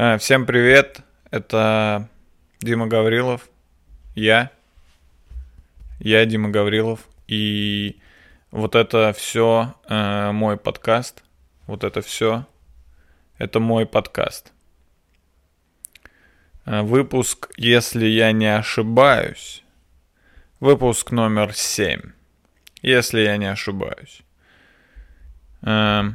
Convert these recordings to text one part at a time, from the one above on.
Э, всем привет, это Дима Гаврилов, я, я Дима Гаврилов, и вот это все э, мой подкаст, вот это все, это мой подкаст. Э, выпуск, если я не ошибаюсь, выпуск номер 7, если я не ошибаюсь. Э,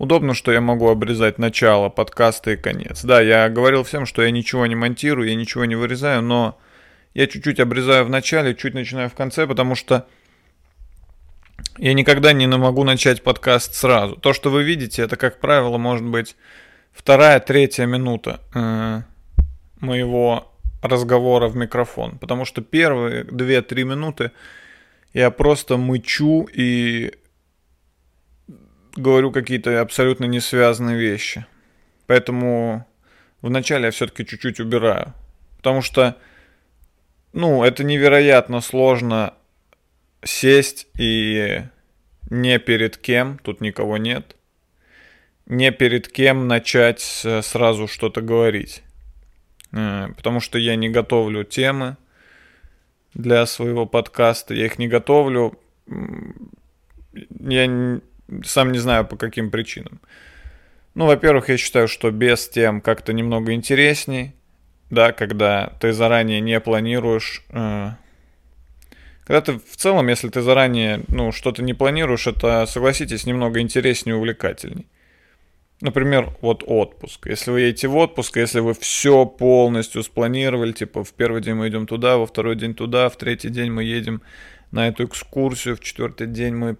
Удобно, что я могу обрезать начало подкаста и конец. Да, я говорил всем, что я ничего не монтирую, я ничего не вырезаю, но я чуть-чуть обрезаю в начале, чуть начинаю в конце, потому что я никогда не могу начать подкаст сразу. То, что вы видите, это, как правило, может быть вторая, третья минута э, моего разговора в микрофон. Потому что первые две-три минуты я просто мычу и говорю какие-то абсолютно не связанные вещи. Поэтому вначале я все-таки чуть-чуть убираю. Потому что, ну, это невероятно сложно сесть и не перед кем, тут никого нет, не перед кем начать сразу что-то говорить. Э, Потому что я не готовлю темы для своего подкаста, я их не готовлю, я сам не знаю по каким причинам. Ну, во-первых, я считаю, что без тем как-то немного интересней, да, когда ты заранее не планируешь. э, Когда ты в целом, если ты заранее, ну, что-то не планируешь, это, согласитесь, немного интереснее и увлекательней. Например, вот отпуск. Если вы едете в отпуск, если вы все полностью спланировали, типа в первый день мы идем туда, во второй день туда, в третий день мы едем на эту экскурсию, в четвертый день мы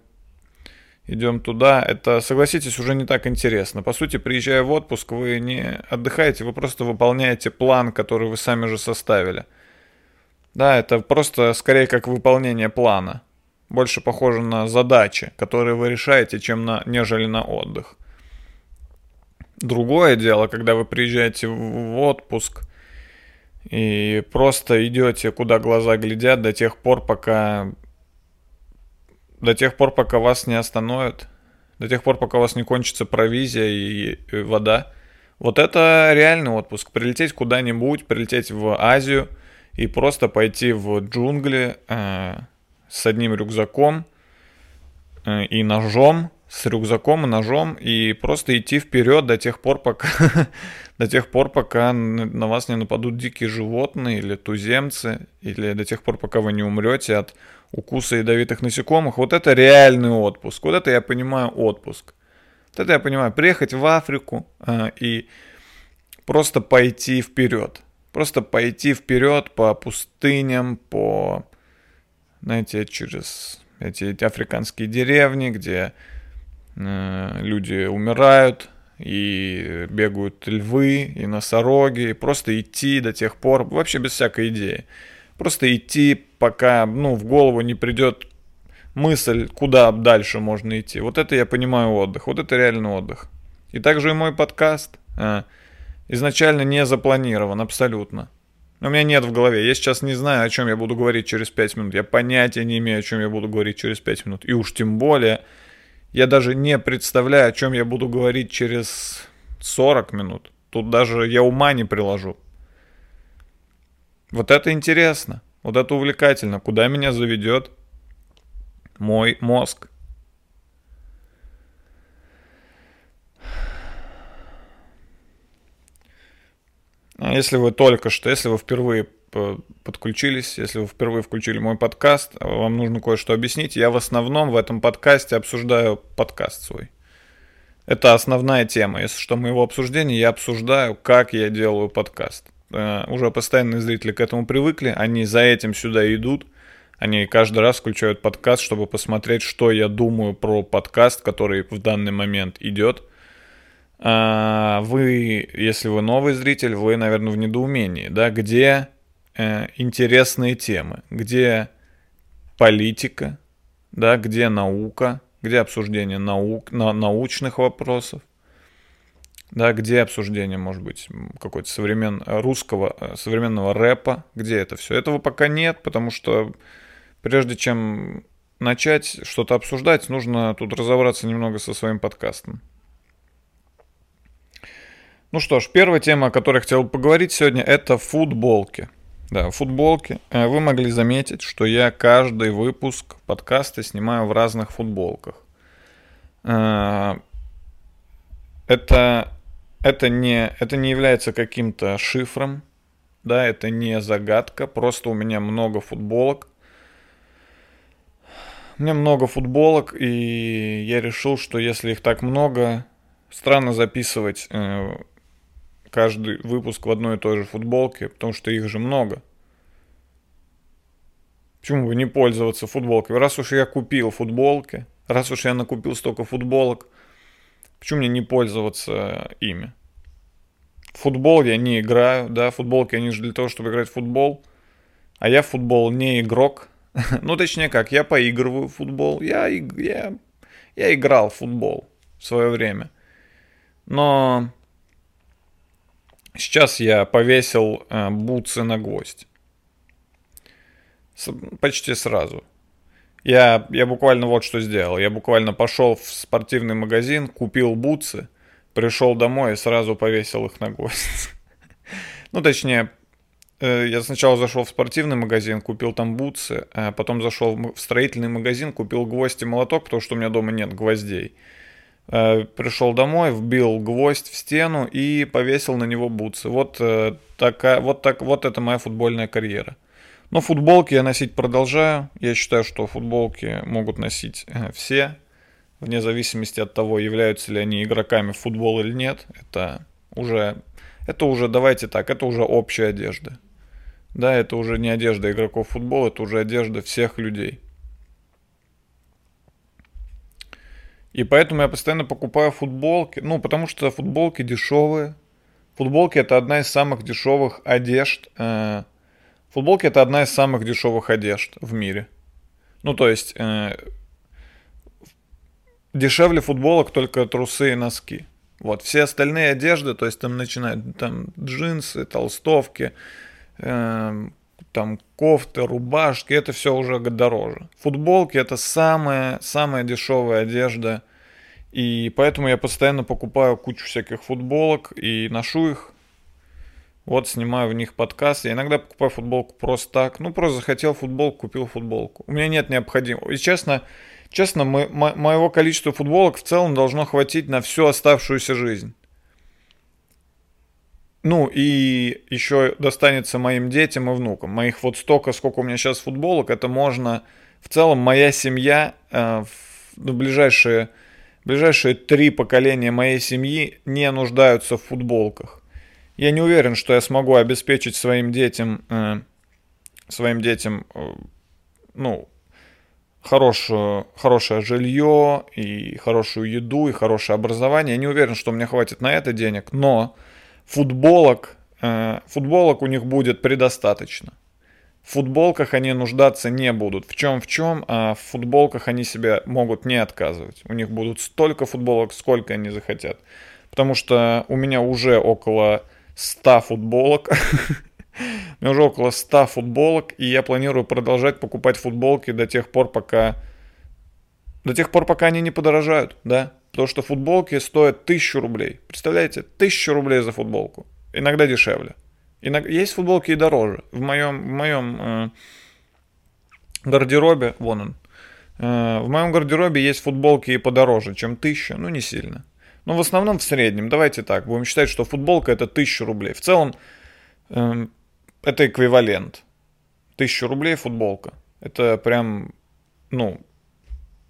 идем туда, это, согласитесь, уже не так интересно. По сути, приезжая в отпуск, вы не отдыхаете, вы просто выполняете план, который вы сами же составили. Да, это просто скорее как выполнение плана. Больше похоже на задачи, которые вы решаете, чем на, нежели на отдых. Другое дело, когда вы приезжаете в отпуск и просто идете, куда глаза глядят, до тех пор, пока до тех пор, пока вас не остановят, до тех пор, пока у вас не кончится провизия и, и вода. Вот это реальный отпуск. Прилететь куда-нибудь, прилететь в Азию и просто пойти в джунгли э, с одним рюкзаком э, и ножом, с рюкзаком и ножом, и просто идти вперед до тех пор, пока до тех пор, пока на вас не нападут дикие животные или туземцы, или до тех пор, пока вы не умрете от укуса ядовитых насекомых. Вот это реальный отпуск. Вот это я понимаю отпуск. Вот это я понимаю. Приехать в Африку э, и просто пойти вперед. Просто пойти вперед по пустыням, по, знаете, через эти, эти африканские деревни, где э, люди умирают, и бегают львы, и носороги, и просто идти до тех пор, вообще без всякой идеи. Просто идти, пока, ну, в голову не придет мысль, куда дальше можно идти. Вот это я понимаю отдых, вот это реальный отдых. И также и мой подкаст э, изначально не запланирован, абсолютно. У меня нет в голове. Я сейчас не знаю, о чем я буду говорить через 5 минут. Я понятия не имею, о чем я буду говорить через 5 минут. И уж тем более, я даже не представляю, о чем я буду говорить через 40 минут. Тут даже я ума не приложу. Вот это интересно. Вот это увлекательно. Куда меня заведет мой мозг? А если вы только что, если вы впервые подключились, если вы впервые включили мой подкаст, вам нужно кое-что объяснить. Я в основном в этом подкасте обсуждаю подкаст свой. Это основная тема. Если что моего обсуждения, я обсуждаю, как я делаю подкаст. Э, Уже постоянные зрители к этому привыкли, они за этим сюда идут. Они каждый раз включают подкаст, чтобы посмотреть, что я думаю про подкаст, который в данный момент идет. А, Вы, если вы новый зритель, вы, наверное, в недоумении, да, где э, интересные темы, где политика, да, где наука, где обсуждение наук, на, научных вопросов, да, где обсуждение, может быть, какой-то современ... русского, э, современного рэпа, где это все. Этого пока нет, потому что прежде чем начать что-то обсуждать, нужно тут разобраться немного со своим подкастом. Ну что ж, первая тема, о которой я хотел поговорить сегодня, это футболки. Да, футболки. Э, вы могли заметить, что я каждый выпуск подкаста снимаю в разных футболках. Э, это, это, не, это не является каким-то шифром, да, это не загадка, просто у меня много футболок. У меня много футболок, и я решил, что если их так много, странно записывать э, каждый выпуск в одной и той же футболке, потому что их же много. Почему бы не пользоваться футболкой? Раз уж я купил футболки, раз уж я накупил столько футболок, почему мне не пользоваться ими? футбол я не играю, да, футболки они же для того, чтобы играть в футбол, а я в футбол не игрок. ну, точнее как, я поигрываю в футбол, я, я, я играл в футбол в свое время. Но Сейчас я повесил э, бутсы на гвоздь. С, почти сразу. Я, я буквально вот что сделал. Я буквально пошел в спортивный магазин, купил бутсы, пришел домой и сразу повесил их на гвоздь. ну, точнее, э, я сначала зашел в спортивный магазин, купил там бутсы, а потом зашел в строительный магазин, купил гвоздь и молоток, потому что у меня дома нет гвоздей. Э, пришел домой, вбил гвоздь в стену и повесил на него бутсы. Вот э, такая, вот так, вот это моя футбольная карьера. Но футболки я носить продолжаю. Я считаю, что футболки могут носить э, все, вне зависимости от того, являются ли они игроками в футбол или нет. Это уже, это уже, давайте так, это уже общая одежда. Да, это уже не одежда игроков футбола, это уже одежда всех людей. И поэтому я постоянно покупаю футболки. Ну, потому что футболки дешевые. Футболки это одна из самых дешевых одежд. Э, футболки это одна из самых дешевых одежд в мире. Ну, то есть э, дешевле футболок только трусы и носки. Вот, все остальные одежды, то есть там начинают там джинсы, толстовки, э, там кофты, рубашки, это все уже дороже. Футболки это самая, самая дешевая одежда. И поэтому я постоянно покупаю кучу всяких футболок и ношу их. Вот снимаю в них подкаст. Я иногда покупаю футболку просто так. Ну, просто захотел футболку, купил футболку. У меня нет необходимого. И честно, честно, мы, мо- моего количества футболок в целом должно хватить на всю оставшуюся жизнь. Ну, и еще достанется моим детям и внукам. Моих вот столько, сколько у меня сейчас футболок, это можно... В целом, моя семья, э, в ну, ближайшие, ближайшие три поколения моей семьи не нуждаются в футболках. Я не уверен, что я смогу обеспечить своим детям, э, своим детям, э, ну, хорошую, хорошее жилье и хорошую еду и хорошее образование. Я не уверен, что мне хватит на это денег, но футболок, э, футболок у них будет предостаточно. В футболках они нуждаться не будут. В чем в чем, а в футболках они себе могут не отказывать. У них будут столько футболок, сколько они захотят. Потому что у меня уже около 100 футболок. У меня уже около 100 футболок, и я планирую продолжать покупать футболки до тех пор, пока... До тех пор, пока они не подорожают, да? То, что футболки стоят тысячу рублей. Представляете? Тысячу рублей за футболку. Иногда дешевле. Иногда... Есть футболки и дороже. В моем, в моем э, гардеробе, вон он, э, в моем гардеробе есть футболки и подороже, чем тысяча, ну не сильно. Но в основном в среднем, давайте так, будем считать, что футболка это тысяча рублей. В целом э, это эквивалент. Тысяча рублей футболка. Это прям, ну,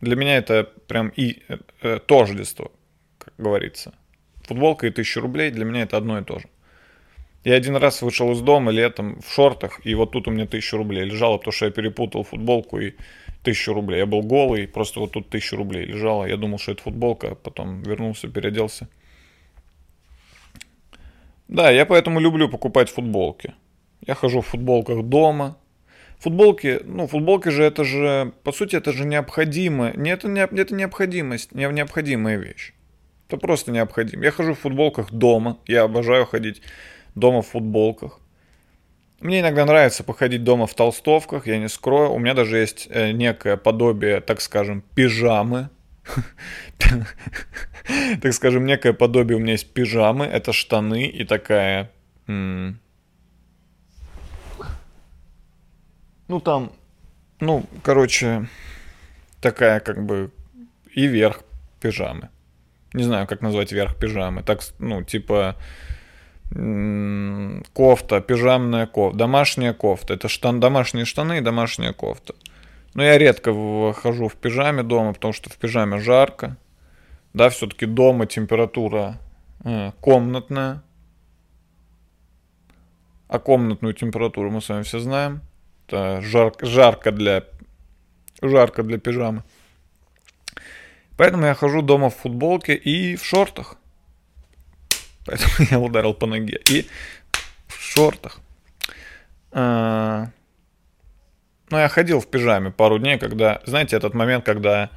для меня это прям и э, э, тождество, как говорится. Футболка и тысяча рублей для меня это одно и то же. Я один раз вышел из дома летом в шортах, и вот тут у меня тысяча рублей лежало, потому что я перепутал футболку и тысячу рублей. Я был голый, просто вот тут тысяча рублей лежало. Я думал, что это футболка, потом вернулся, переоделся. Да, я поэтому люблю покупать футболки. Я хожу в футболках дома, Футболки, ну, футболки же это же, по сути, это же необходимо. Не, это, не, это необходимость, не, необходимая вещь. Это просто необходимо. Я хожу в футболках дома. Я обожаю ходить дома в футболках. Мне иногда нравится походить дома в толстовках, я не скрою. У меня даже есть э, некое подобие, так скажем, пижамы. Так скажем, некое подобие у меня есть пижамы. Это штаны и такая... Ну там, ну, короче, такая как бы и верх пижамы. Не знаю, как назвать верх пижамы. Так, ну, типа кофта, пижамная кофта, домашняя кофта. Это штан, домашние штаны и домашняя кофта. Но я редко хожу в пижаме дома, потому что в пижаме жарко. Да, все-таки дома температура э, комнатная. А комнатную температуру мы с вами все знаем. Это жар, жарко для жарко для пижамы. Поэтому я хожу дома в футболке и в шортах. Поэтому я ударил по ноге. И в шортах. А, ну, я ходил в пижаме пару дней, когда, знаете, этот момент, когда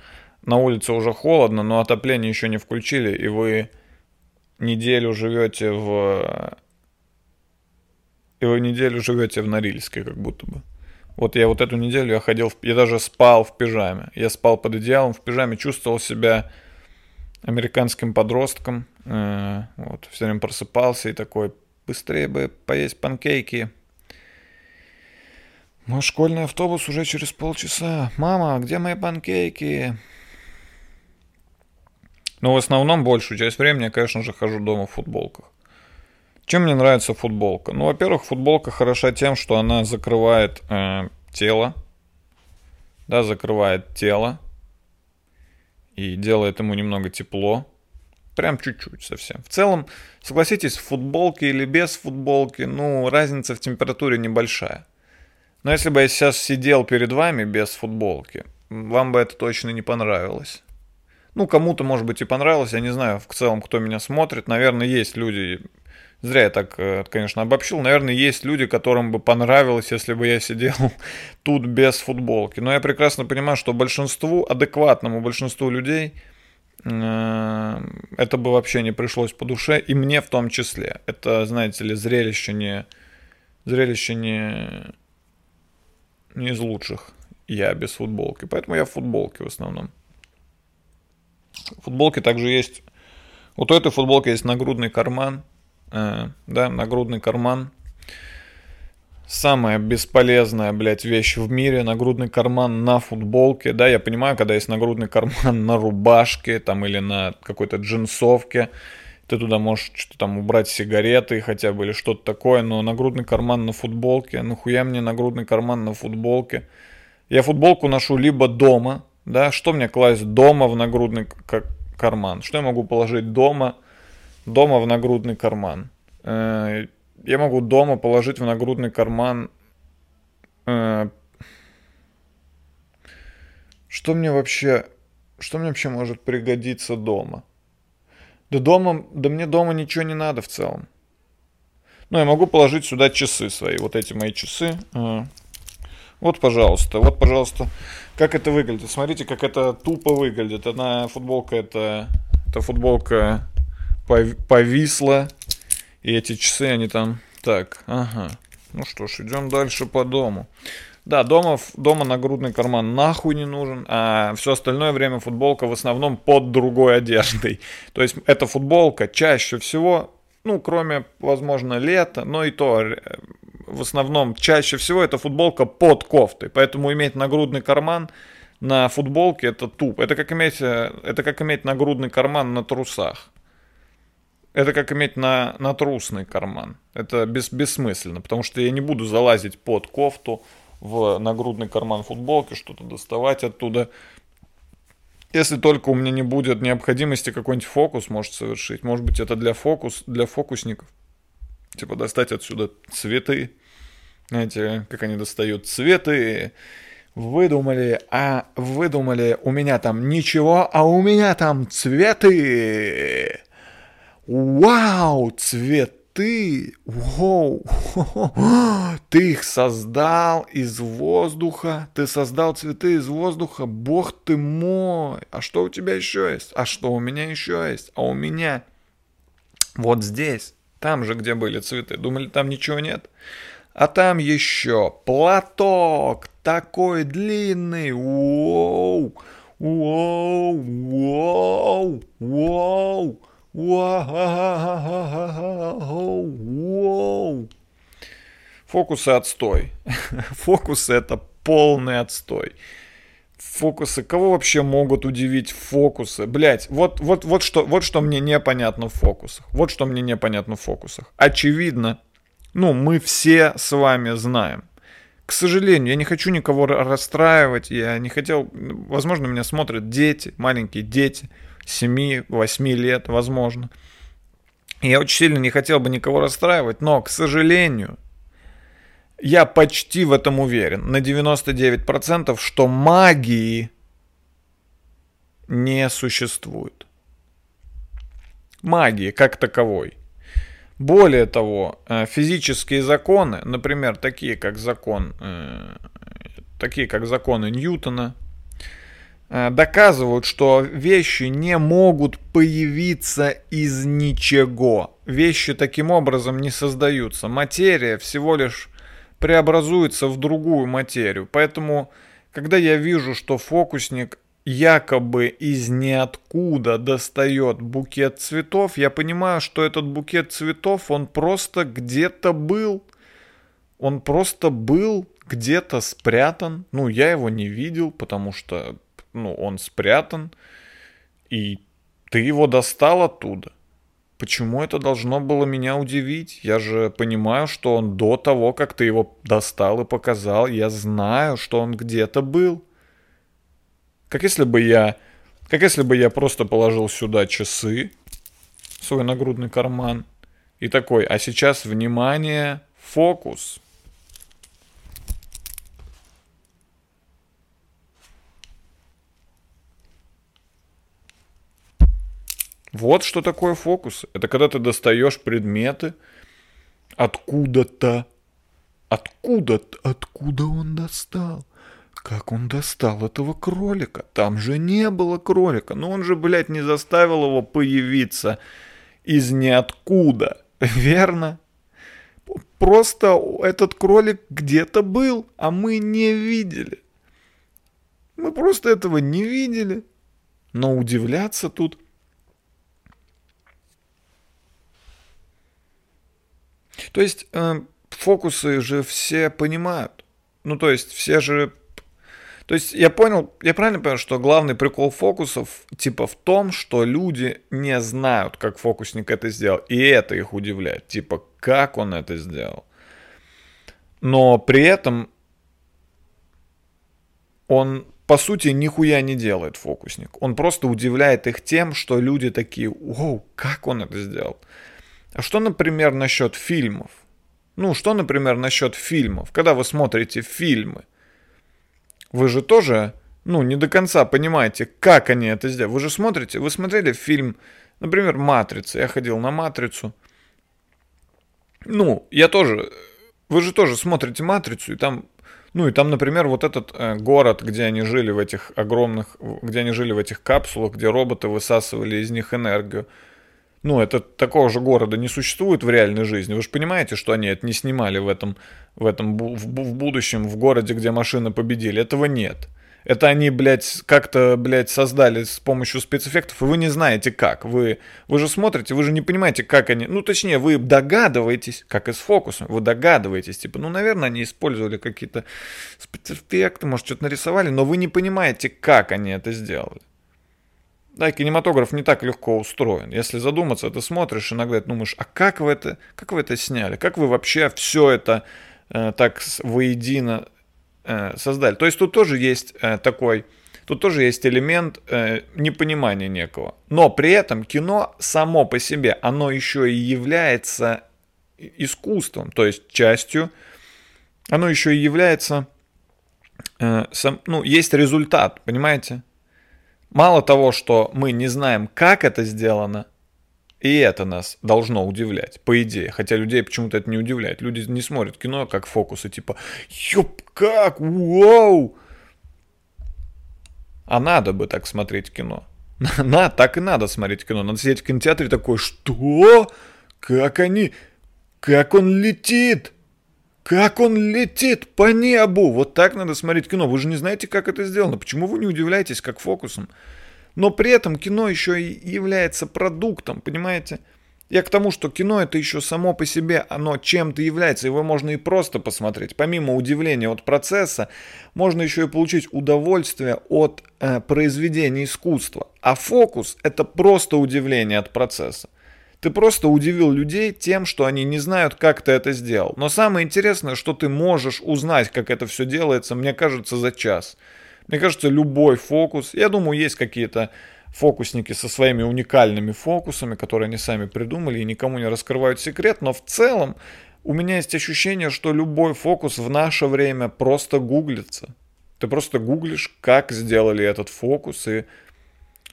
на улице уже холодно, но отопление еще не включили, и вы неделю живете в... И вы неделю живете в Норильске, как будто бы. Вот я вот эту неделю я ходил, в, я даже спал в пижаме. Я спал под одеялом в пижаме, чувствовал себя американским подростком. Э, вот, все время просыпался и такой, быстрее бы поесть панкейки. Мой школьный автобус уже через полчаса. Мама, где мои панкейки? Но в основном большую часть времени я, конечно же, хожу дома в футболках. Чем мне нравится футболка? Ну, во-первых, футболка хороша тем, что она закрывает э, тело. Да, закрывает тело. И делает ему немного тепло. Прям чуть-чуть совсем. В целом, согласитесь, в футболке или без футболки, ну, разница в температуре небольшая. Но если бы я сейчас сидел перед вами без футболки, вам бы это точно не понравилось. Ну, кому-то, может быть, и понравилось, я не знаю, в целом, кто меня смотрит. Наверное, есть люди, Зря я так, э, конечно, обобщил. Наверное, есть люди, которым бы понравилось, если бы я сидел тут без футболки. Но я прекрасно понимаю, что большинству, адекватному большинству людей, это бы вообще не пришлось по душе, и мне в том числе. Это, знаете ли, зрелище не, зрелище не, не из лучших. Я без футболки. Поэтому я в футболке в основном. В футболке также есть... Вот у этой футболки есть нагрудный карман – Э, да, нагрудный карман. Самая бесполезная, блядь, вещь в мире, нагрудный карман на футболке, да, я понимаю, когда есть нагрудный карман на рубашке, там, или на какой-то джинсовке, ты туда можешь что-то там убрать сигареты хотя бы или что-то такое, но нагрудный карман на футболке, нахуя мне нагрудный карман на футболке? Я футболку ношу либо дома, да, что мне класть дома в нагрудный карман? Что я могу положить дома дома в нагрудный карман. Я могу дома положить в нагрудный карман... Э, что мне вообще... Что мне вообще может пригодиться дома? Да дома... Да мне дома ничего не надо в целом. Ну, я могу положить сюда часы свои. Вот эти мои часы. Э, вот, пожалуйста. Вот, пожалуйста. Как это выглядит? Смотрите, как это тупо выглядит. Она футболка это... Это футболка повисла. И эти часы, они там... Так, ага. Ну что ж, идем дальше по дому. Да, дома, дома нагрудный карман нахуй не нужен, а все остальное время футболка в основном под другой одеждой. То есть эта футболка чаще всего, ну, кроме, возможно, лета, но и то э, в основном чаще всего это футболка под кофтой. Поэтому иметь нагрудный карман на футболке это туп. Это как иметь, э, это как иметь нагрудный карман на трусах. Это как иметь на, на трусный карман. Это бес, бессмысленно, потому что я не буду залазить под кофту в нагрудный карман футболки, что-то доставать оттуда. Если только у меня не будет необходимости какой-нибудь фокус может совершить. Может быть, это для, фокус, для фокусников. Типа достать отсюда цветы. Знаете, как они достают цветы. Выдумали, а выдумали, у меня там ничего, а у меня там цветы. Вау, цветы! ты, воу, ты их создал из воздуха, ты создал цветы из воздуха, бог ты мой, а что у тебя еще есть? А что у меня еще есть? А у меня вот здесь, там же, где были цветы, думали, там ничего нет? А там еще платок такой длинный, воу, воу, воу, Вау! Фокусы отстой. Фокусы это полный отстой. Фокусы. Кого вообще могут удивить фокусы? Блять, вот, вот, вот, что, вот что мне непонятно в фокусах. Вот что мне непонятно в фокусах. Очевидно, ну, мы все с вами знаем. К сожалению, я не хочу никого расстраивать. Я не хотел... Возможно, меня смотрят дети, маленькие дети. 7-8 лет, возможно. Я очень сильно не хотел бы никого расстраивать, но, к сожалению, я почти в этом уверен, на 99%, что магии не существует. Магии как таковой. Более того, э, физические законы, например, такие как закон, э, такие как законы Ньютона, доказывают, что вещи не могут появиться из ничего. Вещи таким образом не создаются. Материя всего лишь преобразуется в другую материю. Поэтому, когда я вижу, что фокусник якобы из ниоткуда достает букет цветов, я понимаю, что этот букет цветов, он просто где-то был. Он просто был где-то спрятан. Ну, я его не видел, потому что ну, он спрятан, и ты его достал оттуда. Почему это должно было меня удивить? Я же понимаю, что он до того, как ты его достал и показал, я знаю, что он где-то был. Как если бы я... Как если бы я просто положил сюда часы, свой нагрудный карман, и такой, а сейчас, внимание, фокус. Вот что такое фокус. Это когда ты достаешь предметы откуда-то. Откуда-то, откуда он достал? Как он достал этого кролика? Там же не было кролика. Но он же, блядь, не заставил его появиться из ниоткуда. Верно? Просто этот кролик где-то был, а мы не видели. Мы просто этого не видели. Но удивляться тут То есть э, фокусы же все понимают. Ну, то есть все же... То есть я понял, я правильно понял, что главный прикол фокусов типа в том, что люди не знают, как фокусник это сделал. И это их удивляет. Типа, как он это сделал. Но при этом он по сути нихуя не делает фокусник. Он просто удивляет их тем, что люди такие, "Оу, как он это сделал? А что, например, насчет фильмов? Ну, что, например, насчет фильмов? Когда вы смотрите фильмы, вы же тоже, ну, не до конца понимаете, как они это сделали. Вы же смотрите, вы смотрели фильм, например, «Матрица». Я ходил на «Матрицу». Ну, я тоже, вы же тоже смотрите «Матрицу», и там ну и там, например, вот этот э, город, где они жили в этих огромных, где они жили в этих капсулах, где роботы высасывали из них энергию ну, это такого же города не существует в реальной жизни. Вы же понимаете, что они это не снимали в этом, в этом в, в будущем, в городе, где машины победили. Этого нет. Это они, блядь, как-то, блядь, создали с помощью спецэффектов, и вы не знаете как. Вы, вы же смотрите, вы же не понимаете, как они... Ну, точнее, вы догадываетесь, как и с фокусом, вы догадываетесь, типа, ну, наверное, они использовали какие-то спецэффекты, может, что-то нарисовали, но вы не понимаете, как они это сделали. Да, кинематограф не так легко устроен. Если задуматься, ты смотришь иногда, думаешь, а как вы это, как вы это сняли? Как вы вообще все это э, так воедино э, создали? То есть тут тоже есть э, такой, тут тоже есть элемент э, непонимания некого. Но при этом кино само по себе, оно еще и является искусством, то есть частью, оно еще и является, э, сам, ну, есть результат, понимаете? Мало того, что мы не знаем, как это сделано, И это нас должно удивлять, по идее. Хотя людей почему-то это не удивляет. Люди не смотрят кино как фокусы, типа, ёп, как, вау! А надо бы так смотреть кино. На, так и надо смотреть кино. Надо сидеть в кинотеатре такой, что? Как они? Как он летит? Как он летит по небу? Вот так надо смотреть кино. Вы же не знаете, как это сделано. Почему вы не удивляетесь, как фокусом? Но при этом кино еще и является продуктом, понимаете? Я к тому, что кино это еще само по себе, оно чем-то является, его можно и просто посмотреть. Помимо удивления от процесса, можно еще и получить удовольствие от э, произведения искусства. А фокус это просто удивление от процесса. Ты просто удивил людей тем, что они не знают, как ты это сделал. Но самое интересное, что ты можешь узнать, как это все делается, мне кажется, за час. Мне кажется, любой фокус, я думаю, есть какие-то фокусники со своими уникальными фокусами, которые они сами придумали и никому не раскрывают секрет, но в целом у меня есть ощущение, что любой фокус в наше время просто гуглится. Ты просто гуглишь, как сделали этот фокус. И,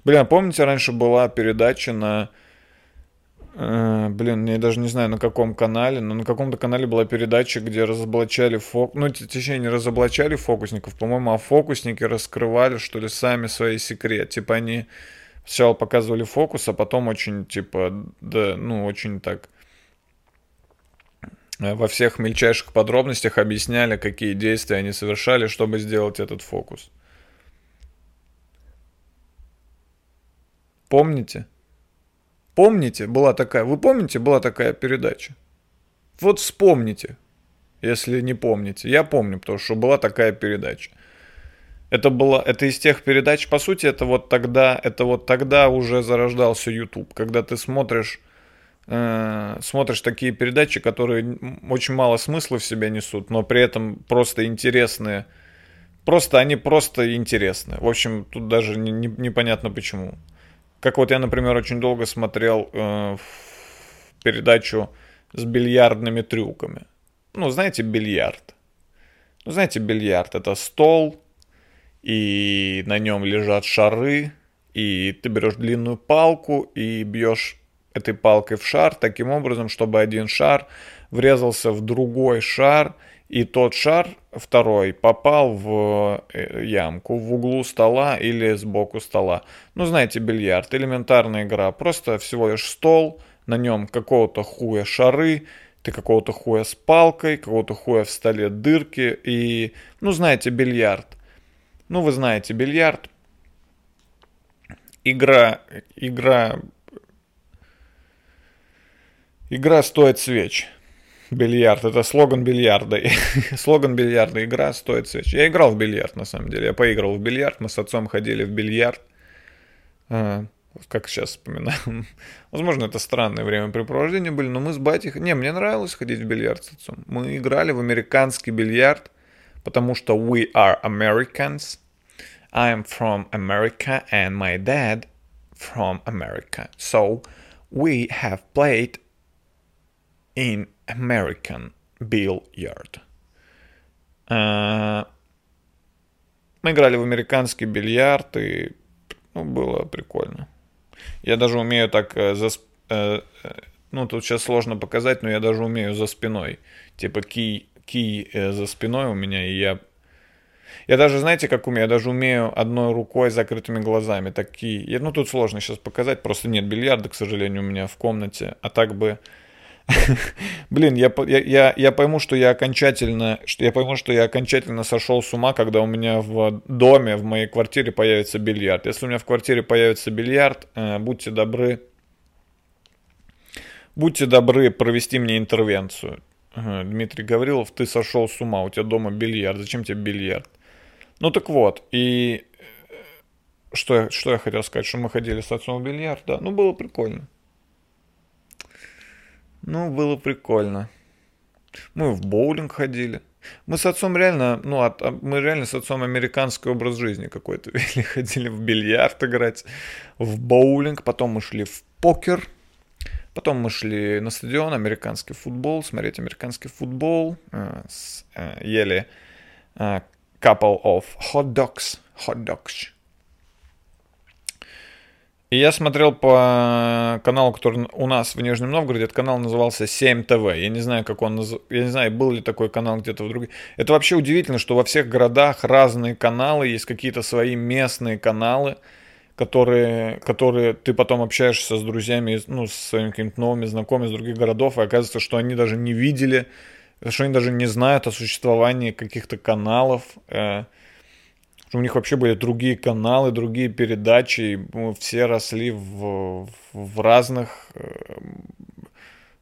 блин, помните, раньше была передача на блин, я даже не знаю на каком канале, но на каком-то канале была передача, где разоблачали фок... Ну, точнее, не разоблачали фокусников, по-моему, а фокусники раскрывали, что ли, сами свои секреты. Типа они сначала показывали фокус, а потом очень, типа, да, ну, очень так э, во всех мельчайших подробностях объясняли, какие действия они совершали, чтобы сделать этот фокус. Помните? Помните, была такая, вы помните, была такая передача? Вот вспомните, если не помните. Я помню, потому что была такая передача. Это было, это из тех передач, по сути, это вот тогда, это вот тогда уже зарождался YouTube, когда ты смотришь, э, смотришь такие передачи, которые очень мало смысла в себя несут, но при этом просто интересные, просто они просто интересны. В общем, тут даже не, не, почему. Как вот я, например, очень долго смотрел э, передачу с бильярдными трюками. Ну, знаете, бильярд. Ну, знаете, бильярд это стол, и на нем лежат шары, и ты берешь длинную палку и бьешь этой палкой в шар таким образом, чтобы один шар врезался в другой шар, и тот шар, второй, попал в э, ямку в углу стола или сбоку стола. Ну, знаете, бильярд, элементарная игра, просто всего лишь стол, на нем какого-то хуя шары, ты какого-то хуя с палкой, какого-то хуя в столе дырки и, ну, знаете, бильярд. Ну, вы знаете, бильярд. Игра, игра, игра стоит свеч. Бильярд. Это слоган бильярда. слоган бильярда. Игра стоит свеч. Я играл в бильярд, на самом деле. Я поиграл в бильярд. Мы с отцом ходили в бильярд. А, как сейчас вспоминаю. Возможно, это странное времяпрепровождение были, но мы с батей... Не, мне нравилось ходить в бильярд с отцом. Мы играли в американский бильярд, потому что we are Americans. I'm from America and my dad from America. So we have played in American Billiard. А, мы играли в американский бильярд, и ну, было прикольно. Я даже умею так э, за... Э, э, ну, тут сейчас сложно показать, но я даже умею за спиной. Типа кий, кий за спиной у меня, и я... Я даже, знаете, как умею? Я даже умею одной рукой с закрытыми глазами. Такие... Ну, тут сложно сейчас показать, просто нет бильярда, к сожалению, у меня в комнате. А так бы Блин, я, я, я пойму, что я окончательно, что я пойму, что я окончательно сошел с ума, когда у меня в доме, в моей квартире появится бильярд. Если у меня в квартире появится бильярд, э, будьте добры, будьте добры провести мне интервенцию. Дмитрий Гаврилов, ты сошел с ума, у тебя дома бильярд, зачем тебе бильярд? Ну так вот, и э, что что я хотел сказать, что мы ходили с отцом в бильярд, да, ну было прикольно. Ну, было прикольно. Мы в боулинг ходили. Мы с отцом реально, ну, от, а, мы реально с отцом американский образ жизни какой-то вели. Ходили в бильярд играть, в боулинг, потом мы шли в покер, потом мы шли на стадион, американский футбол, смотреть американский футбол, э, э, ели э, couple of hot dogs, hot dogs. И я смотрел по каналу, который у нас в Нижнем Новгороде, этот канал назывался 7 ТВ. Я не знаю, как он наз... я не знаю, был ли такой канал где-то в других. Это вообще удивительно, что во всех городах разные каналы, есть какие-то свои местные каналы, которые, которые ты потом общаешься с друзьями, ну, с своими какими-то новыми знакомыми из других городов, и оказывается, что они даже не видели, что они даже не знают о существовании каких-то каналов. Э, у них вообще были другие каналы, другие передачи, мы все росли в, в разных, э,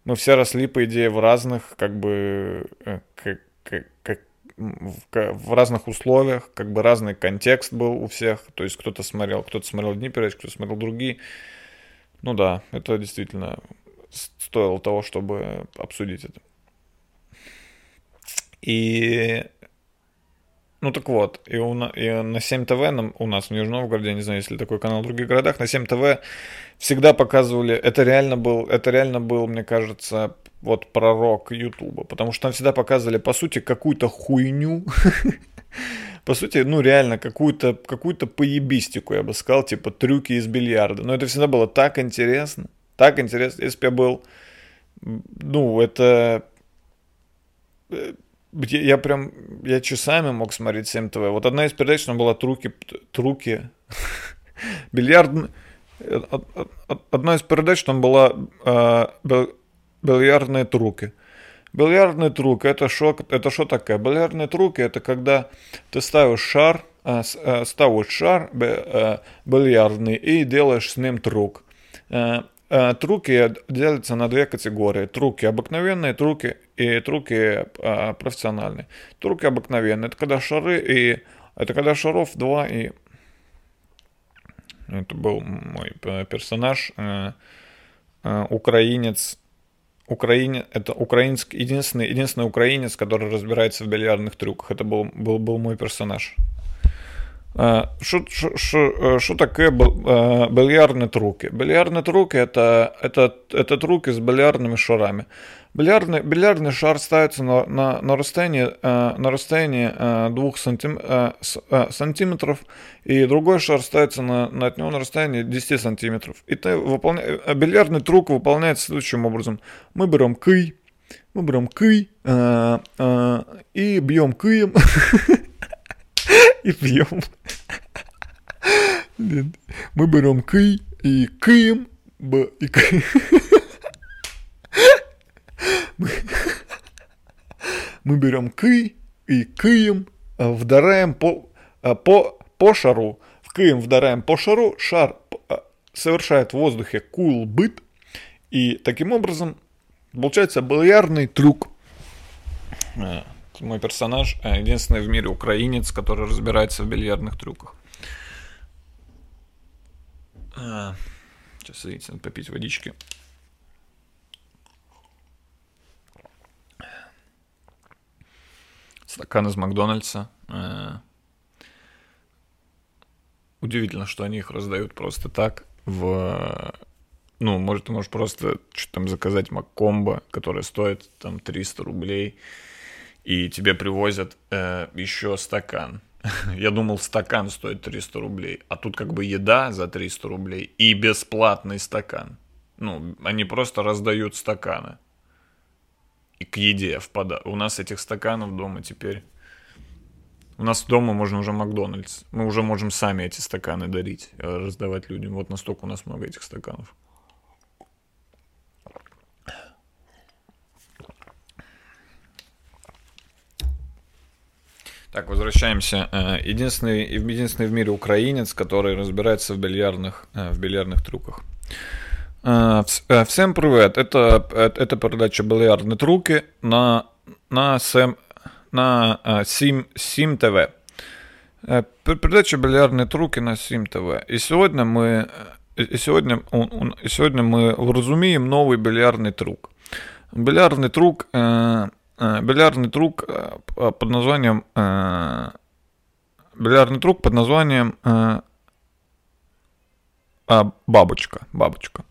мы все росли, по идее, в разных, как бы, э, как, как, как, в разных условиях, как бы разный контекст был у всех, то есть кто-то смотрел, кто-то смотрел одни передачи, кто-то смотрел другие. Ну да, это действительно стоило того, чтобы обсудить это. И ну так вот, и, у, и на 7 ТВ нам, у нас в Нижнем Новгороде, я не знаю, есть ли такой канал в других городах, на 7 ТВ всегда показывали, это реально был, это реально был, мне кажется, вот пророк Ютуба, потому что там всегда показывали, по сути, какую-то хуйню, по сути, ну реально какую-то какую-то поебистику, я бы сказал, типа трюки из бильярда. Но это всегда было так интересно, так интересно, если бы я был, ну это э, я, я прям, я часами мог смотреть 7 ТВ. Вот одна из передач, там была Труки, Труки, бильярд, одна из передач там была э, бильярдные труки. Бильярдные труки, это что это шо такое? Бильярдные труки, это когда ты ставишь шар, э, э, ставишь шар бильярдный и делаешь с ним трук. Э, Э, труки делятся на две категории. Труки обыкновенные, труки и труки э, профессиональные. Труки обыкновенные, это когда шары и... Это когда шаров два и... Это был мой персонаж, э, украинец, Украине, это украинский, единственный, единственный украинец, который разбирается в бильярдных трюках. Это был, был, был мой персонаж. Что такое бильярдные труки? Бильярдные труки это, это, это труки с бильярдными шарами. Бильярдный, бильярдный шар ставится на, на, на расстоянии, на расстоянии 2 сантим, сантиметров, и другой шар ставится на, на от него на расстоянии 10 сантиметров. И ты выполня... бильярдный трюк выполняется следующим образом. Мы берем кый, мы берем кый и бьем кыем. и пьем. Мы берем кый и кыем. И кыем. Мы берем кый и кыем, а, вдараем по, а, по, по шару. В кыем вдараем по шару, шар а, совершает в воздухе кул-быт, и таким образом получается бильярдный трюк мой персонаж э, единственный в мире украинец, который разбирается в бильярдных трюках. А, сейчас, видите, надо попить водички. Стакан из Макдональдса. А, удивительно, что они их раздают просто так в ну, может, ты можешь просто что-то там заказать Маккомбо, которое стоит там 300 рублей, и тебе привозят э, еще стакан. Я думал, стакан стоит 300 рублей, а тут как бы еда за 300 рублей и бесплатный стакан. Ну, они просто раздают стаканы. И к еде в пода... У нас этих стаканов дома теперь... У нас дома можно уже Макдональдс. Мы уже можем сами эти стаканы дарить, э, раздавать людям. Вот настолько у нас много этих стаканов. Так, возвращаемся. Э, единственный, единственный в мире украинец, который разбирается в бильярдных, э, в бильярдных трюках. Э, всем привет. Это, это передача «Бильярдные трюки» на, на, Сэм, на Сим, Сим ТВ. Передача «Бильярдные трюки» на Сим ТВ. И сегодня мы, и сегодня, и сегодня мы вразумеем новый бильярдный трюк. Бильярдный трюк бильярдный трюк э, под названием э, бильярдный трюк под названием бабочка. Бабочка.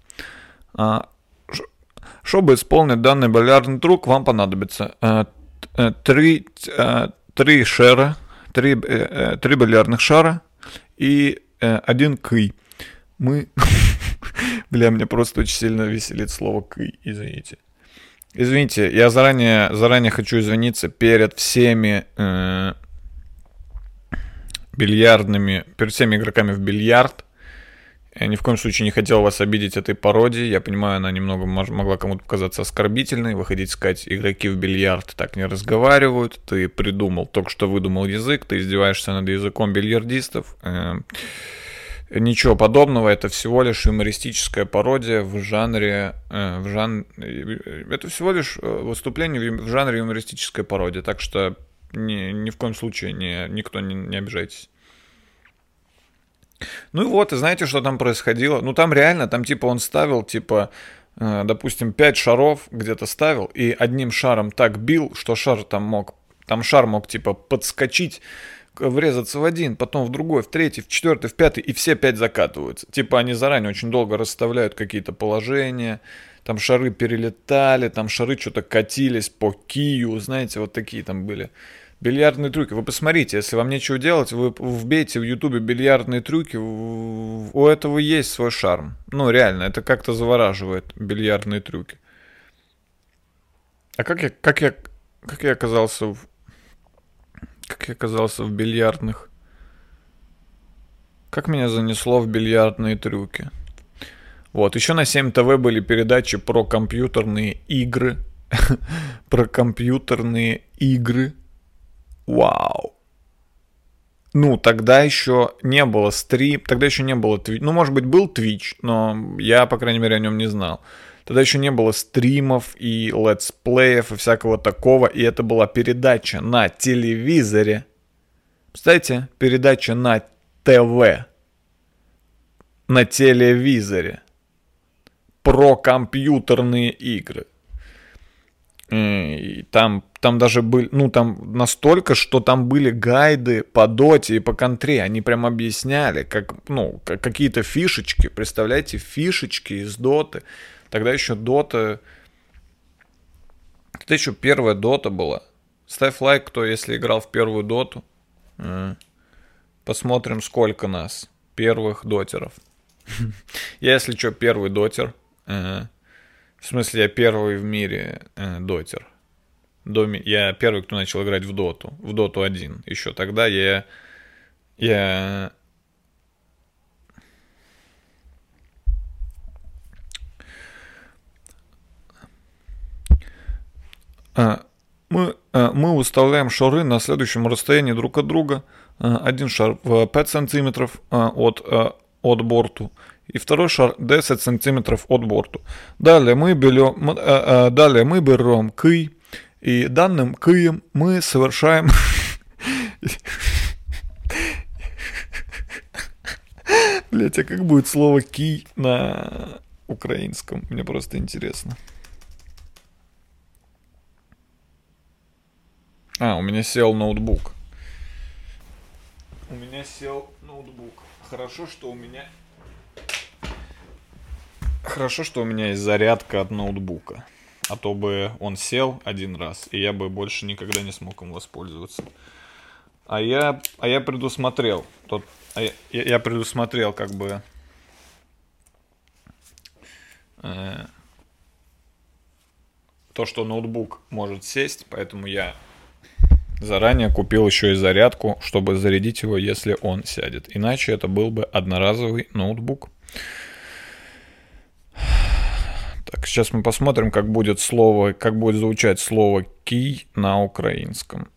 Чтобы исполнить данный бильярдный трюк, вам понадобится три, три шара, три, три бильярдных шара и один кый. Мы Бля, мне просто очень сильно веселит слово «кый», извините. Извините, я заранее, заранее хочу извиниться перед всеми э, бильярдными, перед всеми игроками в бильярд. Я ни в коем случае не хотел вас обидеть этой пародией. Я понимаю, она немного мож- могла кому-то показаться оскорбительной. Вы хотите сказать, игроки в бильярд так не разговаривают. Ты придумал, только что выдумал язык. Ты издеваешься над языком бильярдистов. Э, Ничего подобного, это всего лишь юмористическая пародия в жанре, э, в жан... э, это всего лишь э, выступление в жанре юмористической пародии, так что ни, ни в коем случае не, никто не, не обижайтесь. Ну и вот, и знаете, что там происходило? Ну там реально, там типа он ставил, типа, э, допустим, 5 шаров где-то ставил, и одним шаром так бил, что шар там мог, там шар мог типа подскочить, врезаться в один, потом в другой, в третий, в четвертый, в пятый, и все пять закатываются. Типа они заранее очень долго расставляют какие-то положения, там шары перелетали, там шары что-то катились по кию, знаете, вот такие там были. Бильярдные трюки. Вы посмотрите, если вам нечего делать, вы вбейте в ютубе бильярдные трюки, у этого есть свой шарм. Ну, реально, это как-то завораживает, бильярдные трюки. А как я, как я, как я оказался в... Как я оказался в бильярдных? Как меня занесло в бильярдные трюки? Вот, еще на 7 ТВ были передачи про компьютерные игры. про компьютерные игры. Вау. Ну, тогда еще не было стрим, тогда еще не было Twitch. Ну, может быть, был Twitch, но я, по крайней мере, о нем не знал. Тогда еще не было стримов и летсплеев и всякого такого, и это была передача на телевизоре. Представляете, передача на ТВ. На телевизоре. Про компьютерные игры. И там, там даже были, ну там настолько, что там были гайды по доте и по контре. Они прям объясняли, как, ну, как, какие-то фишечки. Представляете, фишечки из доты. Тогда еще дота... Тогда еще первая дота была. Ставь лайк, кто если играл в первую доту. Посмотрим, сколько нас. Первых дотеров. Я, если что, первый дотер. В смысле, я первый в мире э, дотер. Я первый, кто начал играть в доту. В доту 1. Еще тогда я... Я... Мы, а, мы выставляем шары на следующем расстоянии друг от друга. А, Один шар в 5 сантиметров а, от, а, от борту, и второй шар 10 сантиметров от борту. Далее мы берем, а, а, далее мы берем кый, и данным кыем мы совершаем... Блять, а как будет слово кий на украинском? Мне просто интересно. А, у меня сел ноутбук. У меня сел ноутбук. Хорошо, что у меня... Хорошо, что у меня есть зарядка от ноутбука. А то бы он сел один раз, и я бы больше никогда не смог им воспользоваться. А я, а я предусмотрел. Тот, а я, я- предусмотрел как бы... э, то, что ноутбук может сесть, поэтому я заранее купил еще и зарядку, чтобы зарядить его, если он сядет. Иначе это был бы одноразовый ноутбук. Так, сейчас мы посмотрим, как будет слово, как будет звучать слово кий на украинском.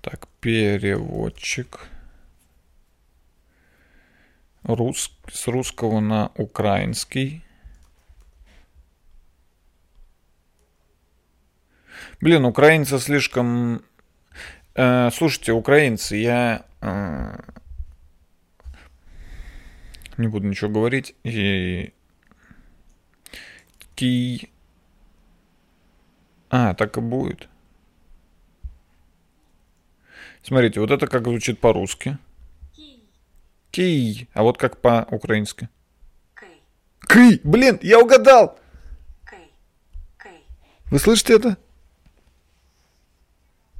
Так, переводчик. Рус... С русского на украинский. Блин, украинцы слишком... Э, слушайте, украинцы, я... э, не буду ничего говорить. И... Ки... А, так и будет. Смотрите, вот это как звучит по-русски. Кий. А вот как по-украински. Кей! Блин, я угадал! кей, кей, Вы слышите это?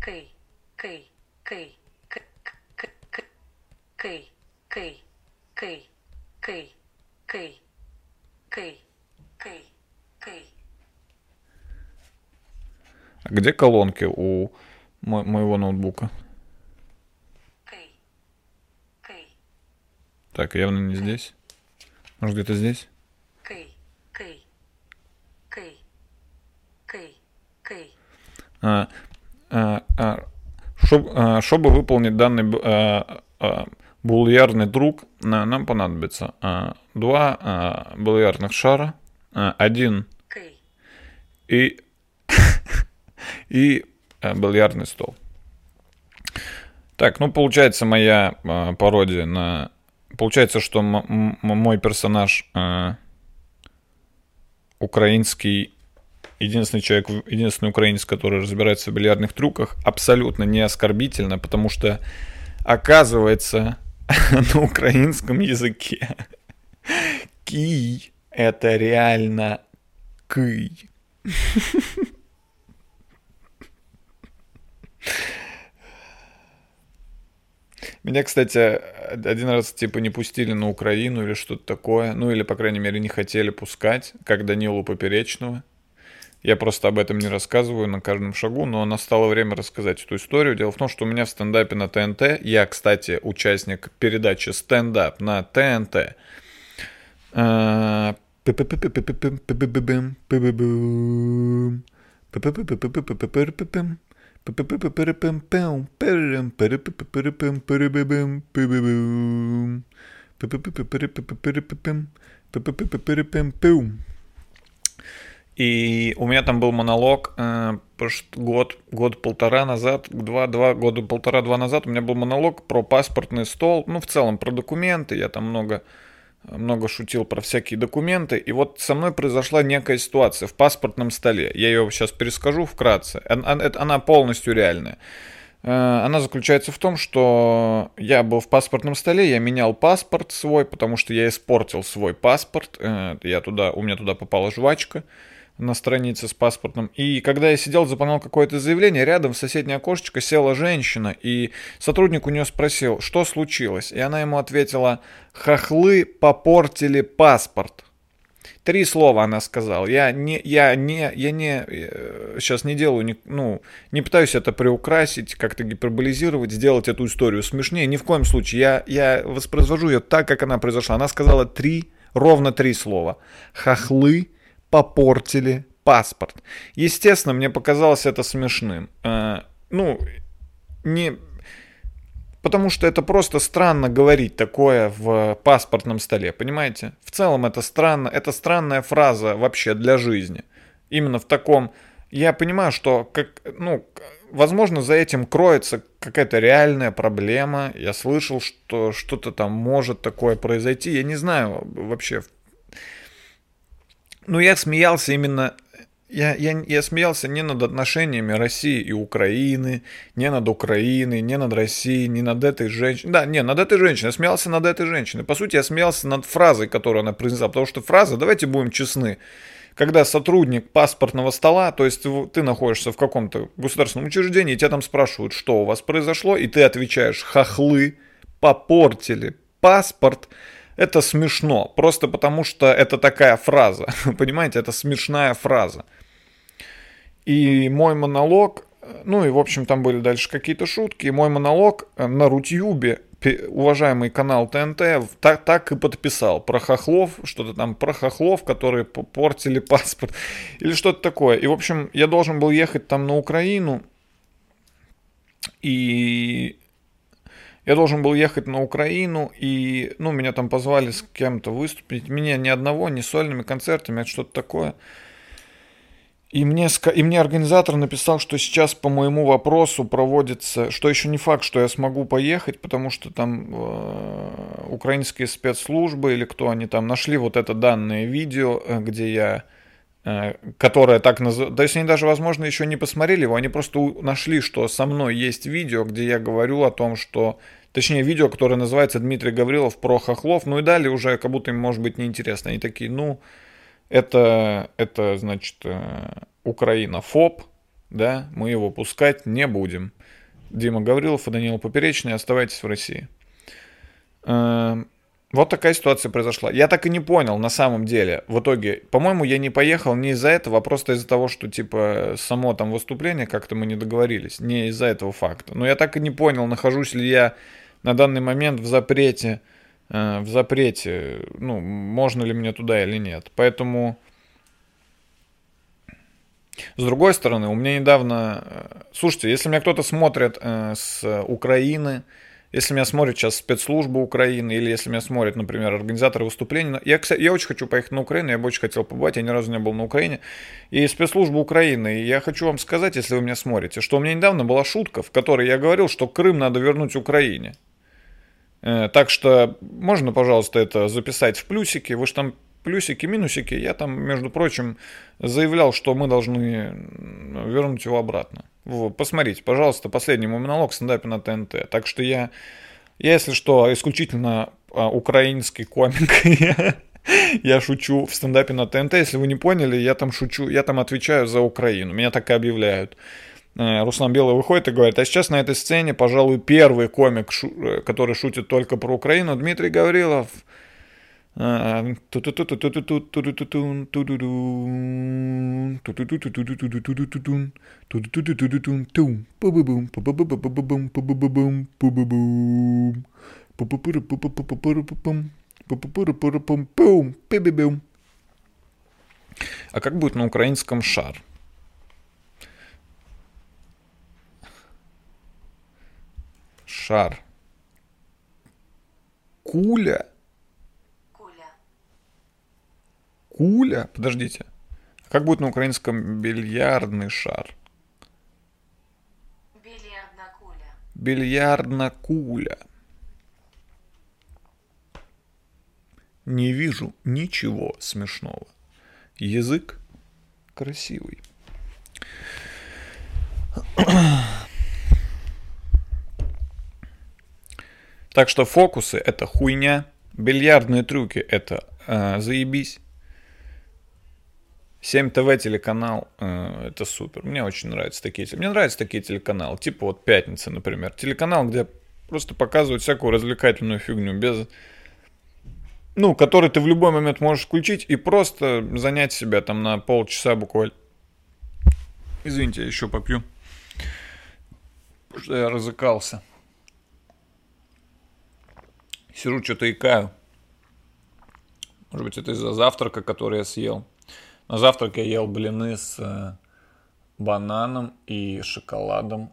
кей, кей, кей, кей, кей, кей, Кей. Кей. Кей. А где колонки у мо- моего ноутбука? Кей. Кей. Так, явно не здесь. Может, где-то здесь? Кей. Кей. Кей. Кей. Кей. А, а, а, чтоб, а, чтобы выполнить данный б- булярный друг, на- нам понадобится а, два а, булярных шара, один и, и бильярдный стол. Так, ну получается моя пародия на... Получается, что мой персонаж украинский, единственный человек, единственный украинец, который разбирается в бильярдных трюках, абсолютно не оскорбительно, потому что оказывается на украинском языке кий это реально кый. Меня, кстати, один раз типа не пустили на Украину или что-то такое. Ну или, по крайней мере, не хотели пускать, как Данилу Поперечного. Я просто об этом не рассказываю на каждом шагу, но настало время рассказать эту историю. Дело в том, что у меня в стендапе на ТНТ, я, кстати, участник передачи «Стендап» на ТНТ, И у меня там был монолог э, год, год-полтора назад, два, два года, полтора-два назад у меня был монолог про паспортный стол, ну, в целом про документы, я там много, много шутил про всякие документы, и вот со мной произошла некая ситуация в паспортном столе. Я ее сейчас перескажу вкратце, это- она полностью реальная. Э, Она заключается в том, что я был в паспортном столе, я менял паспорт свой, потому что я испортил свой паспорт. Э, Я туда, у меня туда попала жвачка на странице с паспортом. И когда я сидел, заполнял какое-то заявление, рядом в соседнее окошечко села женщина, и сотрудник у нее спросил, что случилось. И она ему ответила, хохлы попортили паспорт. Три слова она сказала. Я не, я не, я не, сейчас не делаю, не, ну, не пытаюсь это приукрасить, как-то гиперболизировать, сделать эту историю смешнее. Ни в коем случае. Я, я воспроизвожу ее так, как она произошла. Она сказала три, ровно три слова. Хохлы попортили паспорт. Естественно, мне показалось это смешным. Э, ну, не, Потому что это просто странно говорить такое в паспортном столе, понимаете? В целом это странно, это странная фраза вообще для жизни. Именно в таком... Я понимаю, что, как, ну, возможно, за этим кроется какая-то реальная проблема. Я слышал, что что-то там может такое произойти. Я не знаю вообще. Но я смеялся именно я, я, я смеялся не над отношениями России и Украины, не над Украиной, не над Россией, не над этой женщиной. Да, не, над этой женщиной. Я смеялся над этой женщиной. По сути, я смеялся над фразой, которую она произнесла. Потому что фраза, давайте будем честны, когда сотрудник паспортного стола, то есть ты находишься в каком-то государственном учреждении, и тебя там спрашивают, что у вас произошло, и ты отвечаешь, хохлы попортили паспорт, это смешно, просто потому что это такая фраза, понимаете, это смешная фраза. И мой монолог, ну и в общем там были дальше какие-то шутки, и мой монолог на Рутюбе, уважаемый канал ТНТ, так, так и подписал про хохлов, что-то там про хохлов, которые портили паспорт, или что-то такое. И в общем я должен был ехать там на Украину, и я должен был ехать на Украину, и, ну, меня там позвали с кем-то выступить. Меня ни одного, ни сольными концертами, это что-то такое. И мне, и мне организатор написал, что сейчас по моему вопросу проводится, что еще не факт, что я смогу поехать, потому что там э, украинские спецслужбы или кто они там нашли вот это данное видео, где я, э, которое так называется, то есть они даже, возможно, еще не посмотрели его, они просто нашли, что со мной есть видео, где я говорю о том, что Точнее, видео, которое называется Дмитрий Гаврилов про хохлов. Ну и далее уже как будто им может быть неинтересно. Они такие, ну, это, это значит, Украина ФОП, да, мы его пускать не будем. Дима Гаврилов и Данила Поперечный, оставайтесь в России. Вот такая ситуация произошла. Я так и не понял, на самом деле, в итоге, по-моему, я не поехал не из-за этого, а просто из-за того, что, типа, само там выступление, как-то мы не договорились, не из-за этого факта. Но я так и не понял, нахожусь ли я на данный момент в запрете, э, в запрете, ну, можно ли мне туда или нет. Поэтому, с другой стороны, у меня недавно... э, Слушайте, если меня кто-то смотрит э, с Украины, если меня смотрит сейчас спецслужба Украины, или если меня смотрят, например, организаторы выступлений. Я, кстати, я очень хочу поехать на Украину, я бы очень хотел побывать, я ни разу не был на Украине. И спецслужба Украины, я хочу вам сказать, если вы меня смотрите, что у меня недавно была шутка, в которой я говорил, что Крым надо вернуть Украине. Э, Так что можно, пожалуйста, это записать в плюсики. Вы же там плюсики, минусики. Я там, между прочим, заявлял, что мы должны вернуть его обратно. Посмотрите, пожалуйста, последний мой монолог стендапе на ТНТ. Так что я, я если что, исключительно а, украинский комик. Я- шучу в стендапе на ТНТ. Если вы не поняли, я там шучу, я там отвечаю за Украину. Меня так и объявляют. Э, Руслан Белый выходит и говорит, а сейчас на этой сцене, пожалуй, первый комик, э, который шутит только про Украину, Дмитрий Гаврилов. А как будет на украинском шар? Шар. Куля Куля? Подождите. Как будет на украинском бильярдный шар? Бильярдная куля. Бильярдна куля. Не вижу ничего смешного. Язык красивый. Так что фокусы это хуйня, бильярдные трюки это э, заебись. 7 ТВ телеканал, э, это супер. Мне очень нравятся такие Мне нравятся такие телеканалы, типа вот Пятница, например. Телеканал, где просто показывают всякую развлекательную фигню без... Ну, который ты в любой момент можешь включить и просто занять себя там на полчаса буквально. Извините, я еще попью. Что я разыкался. Сижу, что-то икаю. Может быть, это из-за завтрака, который я съел. На завтрак я ел блины с э, бананом и шоколадом.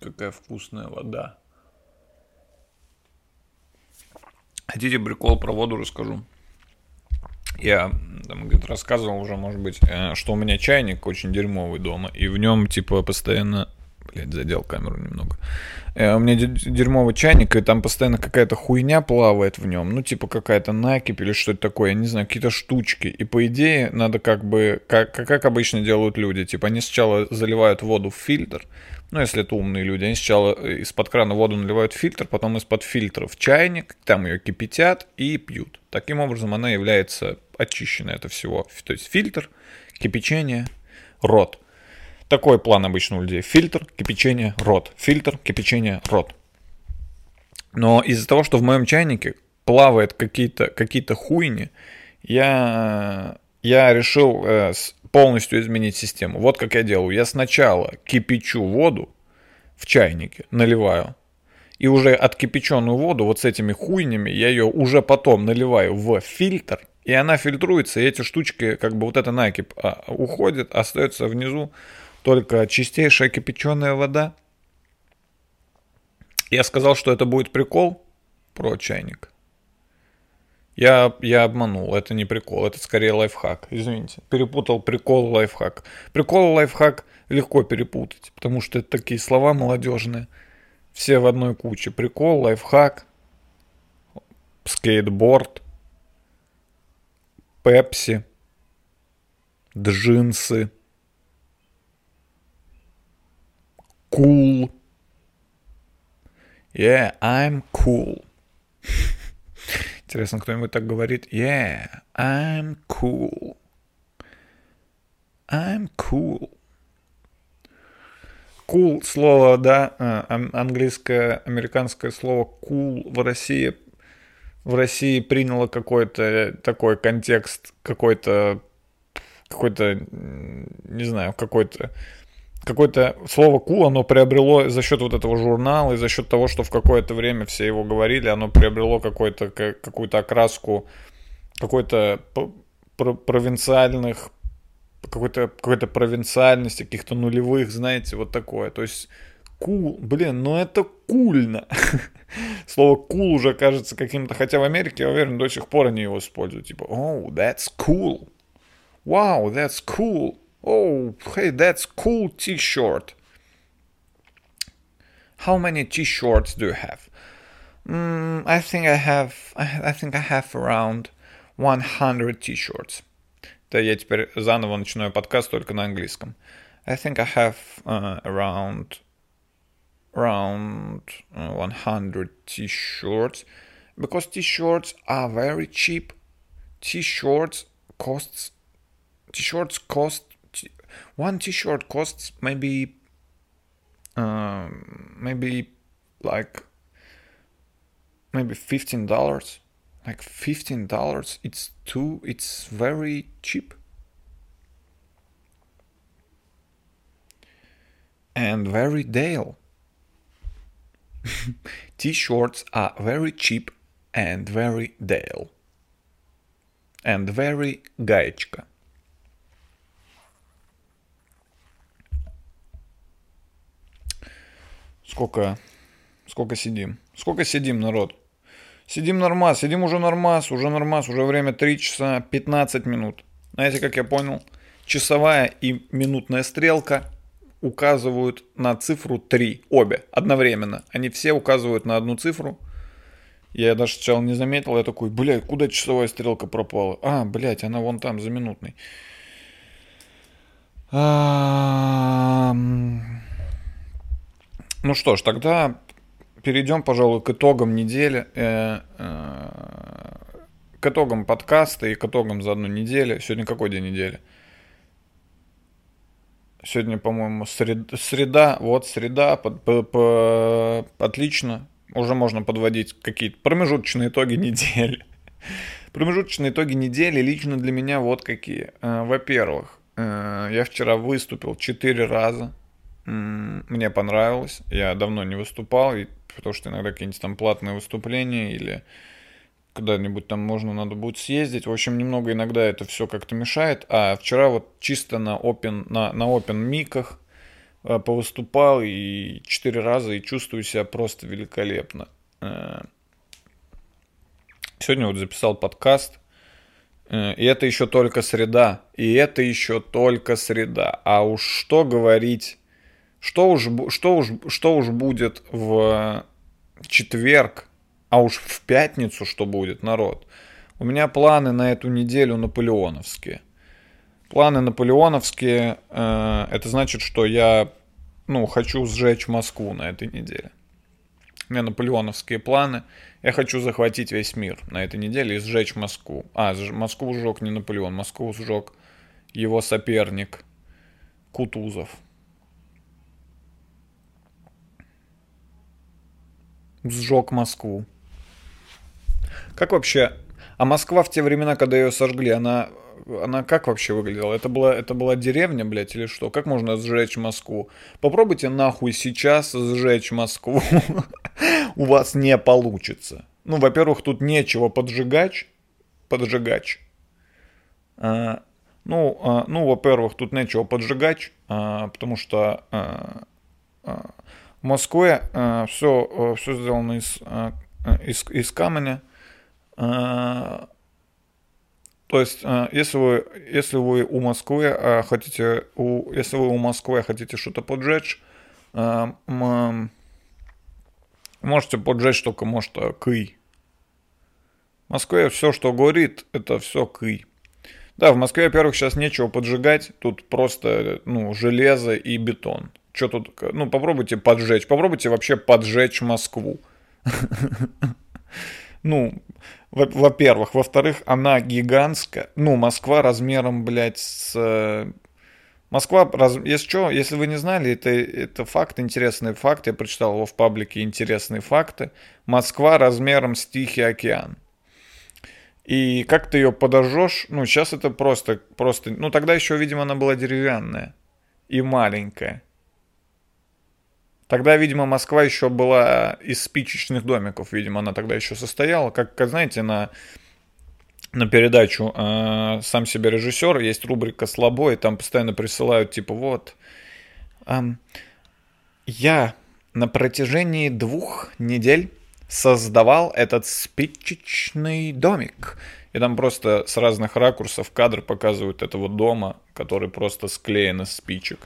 Какая вкусная вода. Хотите прикол про воду расскажу? Я там где-то рассказывал уже, может быть, э, что у меня чайник очень дерьмовый дома, и в нем, типа, постоянно... Блять, задел камеру немного. Э, У меня де- дерьмовый чайник, и там постоянно какая-то хуйня плавает в нем. Ну, типа, какая-то накипь или что-то такое, я не знаю, какие-то штучки. И, по идее, надо как бы... Как, как как обычно делают люди. Типа, они сначала заливают воду в фильтр, ну, если это умные люди, они сначала э, из-под крана воду наливают в фильтр, потом из-под фильтра в чайник, там ее кипятят и пьют. Таким образом, она является очищенной от всего. То есть фильтр, кипячение, рот. Такой план обычно у людей. Фильтр, кипячение, рот. Фильтр, кипячение, рот. Но из-за того, что в моем чайнике плавает какие-то какие хуйни, я, я решил э, полностью изменить систему. Вот как я делаю. Я сначала кипячу воду в чайнике, наливаю. И уже откипяченную воду вот с этими хуйнями я ее уже потом наливаю в фильтр. И она фильтруется, и эти штучки, как бы вот эта накипь а, уходит, остается внизу только чистейшая кипяченая вода. Я сказал, что это будет прикол про чайник. Я, я обманул, это не прикол, это скорее лайфхак. Извините, перепутал прикол лайфхак. Прикол лайфхак легко перепутать, потому что это такие слова молодежные. Все в одной куче. Прикол, лайфхак, скейтборд, пепси, джинсы, cool. Yeah, I'm cool. Интересно, кто-нибудь так говорит? Yeah, I'm cool. I'm cool. Cool слово, да, а, ан- английское, американское слово cool в России в России приняло какой-то такой контекст, какой-то какой-то, не знаю, какой-то какое-то слово cool, оно приобрело за счет вот этого журнала и за счет того, что в какое-то время все его говорили, оно приобрело какой-то, ка- какую-то окраску какой-то провинциальных какой-то какой-то провинциальности, каких-то нулевых, знаете, вот такое. То есть кул, блин, ну это кульно. Слово кул уже кажется каким-то, хотя в Америке, я уверен, до сих пор они его используют. Типа, oh, that's cool. Wow, that's cool. Oh, hey, that's cool t-shirt. How many t-shirts do you have? Mm, I think I have, I, I think I have around 100 t-shirts. Да, я теперь заново начинаю подкаст только на английском. I think I have uh, around around uh, 100 t-shirts because t-shirts are very cheap. T-shirts costs t-shirts cost t- one t-shirt costs maybe uh, maybe like maybe fifteen dollars. Like fifteen dollars it's too it's very cheap. And very Dale. T-shirts are very cheap and very Dale. And very Gaechka. Сколько, сколько сидим? Сколько сидим, народ? Сидим нормас, сидим уже нормас, уже нормас, уже время 3 часа 15 минут. Знаете, как я понял? Часовая и минутная стрелка указывают на цифру 3, обе, одновременно. Они все указывают на одну цифру. Я даже сначала не заметил, я такой, блядь, куда часовая стрелка пропала? А, блядь, она вон там, за минутной. Ну что ж, тогда перейдем, пожалуй, к итогам недели, э, э, к итогам подкаста и к итогам за одну неделю. Сегодня какой день недели? Сегодня, по-моему, сред- среда. Вот среда. под- по- по- Отлично. Уже можно подводить какие-то промежуточные итоги недели. Промежуточные итоги недели лично для меня вот какие. Э, Во-первых, э, я вчера выступил 4 раза. Мне понравилось. Я давно не выступал, и- потому что иногда какие-нибудь там платные выступления или куда-нибудь там можно надо будет съездить. В общем, немного иногда это все как-то мешает. А вчера вот чисто на open, на, на open миках э, повыступал и четыре раза и чувствую себя просто великолепно. Э, Сегодня вот записал подкаст. Э, И это еще только среда. И это еще только среда. А уж что говорить, что уж, что уж, что уж будет в четверг, а уж в пятницу что будет, народ. У меня планы на эту неделю наполеоновские. Планы наполеоновские, э, это значит, что я, ну, хочу сжечь Москву на этой неделе. У меня наполеоновские планы. Я хочу захватить весь мир на этой неделе и сжечь Москву. А, Москву сжег не Наполеон, Москву сжег его соперник Кутузов. Сжег Москву. Как вообще... А Москва в те времена, когда ее сожгли, она, она как вообще выглядела? Это была, это была деревня, блядь, или что? Как можно сжечь Москву? Попробуйте нахуй сейчас сжечь Москву. У вас не получится. Ну, во-первых, тут нечего поджигать. Поджигач. А, ну, а, ну, во-первых, тут нечего поджигать, а, потому что а, а, Москве все, все сделано из, а, из, из камня. То есть, если вы, если вы у Москвы хотите, у, если вы у Москвы хотите что-то поджечь, можете поджечь только, может, кый. В Москве все, что горит, это все кый. Да, в Москве, во-первых, сейчас нечего поджигать, тут просто, ну, железо и бетон. Что тут, ну, попробуйте поджечь, попробуйте вообще поджечь Москву. Ну, во- во-первых. Во-вторых, она гигантская. Ну, Москва размером, блядь, с... э, Москва, раз... если что, если вы не знали, это, это факт, интересный факт, я прочитал его в паблике «Интересные факты». Москва размером с Тихий океан. И как ты ее подожжешь, ну, сейчас это просто, просто, ну, тогда еще, видимо, она была деревянная и маленькая. Тогда, видимо, Москва еще была из спичечных домиков, видимо, она тогда еще состояла. Как, как знаете, на, на передачу э, «Сам себе режиссер» есть рубрика «Слабо», и там постоянно присылают, типа, вот, эм, я на протяжении двух недель создавал этот спичечный домик. И там просто с разных ракурсов кадр показывают этого дома, который просто склеен из спичек.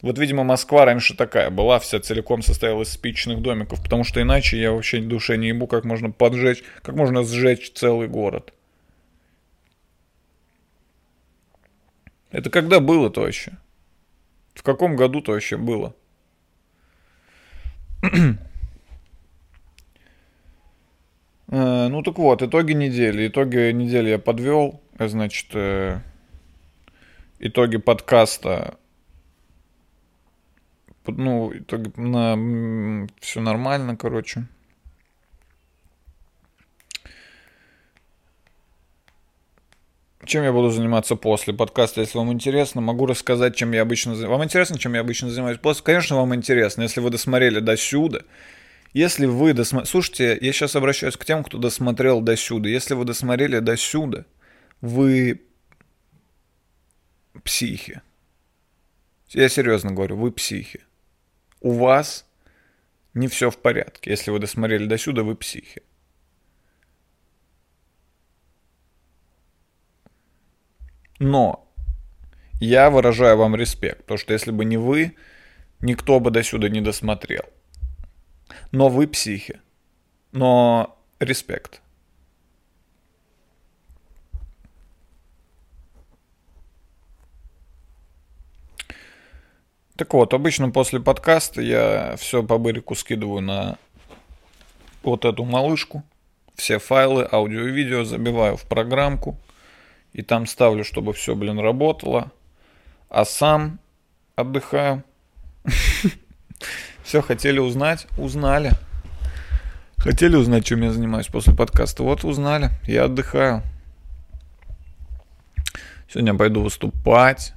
Вот, видимо, Москва раньше такая была, вся целиком состояла из спичечных домиков, потому что иначе я вообще душе не ебу, как можно поджечь, как можно сжечь целый город. Это когда было-то вообще? В каком году-то вообще было? Э, Ну так вот, итоги недели. Итоги недели я подвел. Значит, э, итоги подкаста. Ну, итоги на все нормально, короче. Чем я буду заниматься после подкаста, если вам интересно, могу рассказать, чем я обычно занимаюсь. Вам интересно, чем я обычно занимаюсь после? Конечно, вам интересно, если вы досмотрели до сюда. Если вы досмотрели... Слушайте, я сейчас обращаюсь к тем, кто досмотрел до сюда. Если вы досмотрели до сюда, вы психи. Я серьезно говорю, вы психи. У вас не все в порядке. Если вы досмотрели до сюда, вы психи. Но я выражаю вам респект, потому что если бы не вы, никто бы до сюда не досмотрел. Но вы психи. Но респект. Так вот, обычно после подкаста я все по бырику скидываю на вот эту малышку. Все файлы, аудио и видео забиваю в программку. И там ставлю, чтобы все, блин, работало. А сам отдыхаю. Все, хотели узнать? Узнали. Хотели узнать, чем я занимаюсь после подкаста? Вот узнали. Я отдыхаю. Сегодня пойду выступать.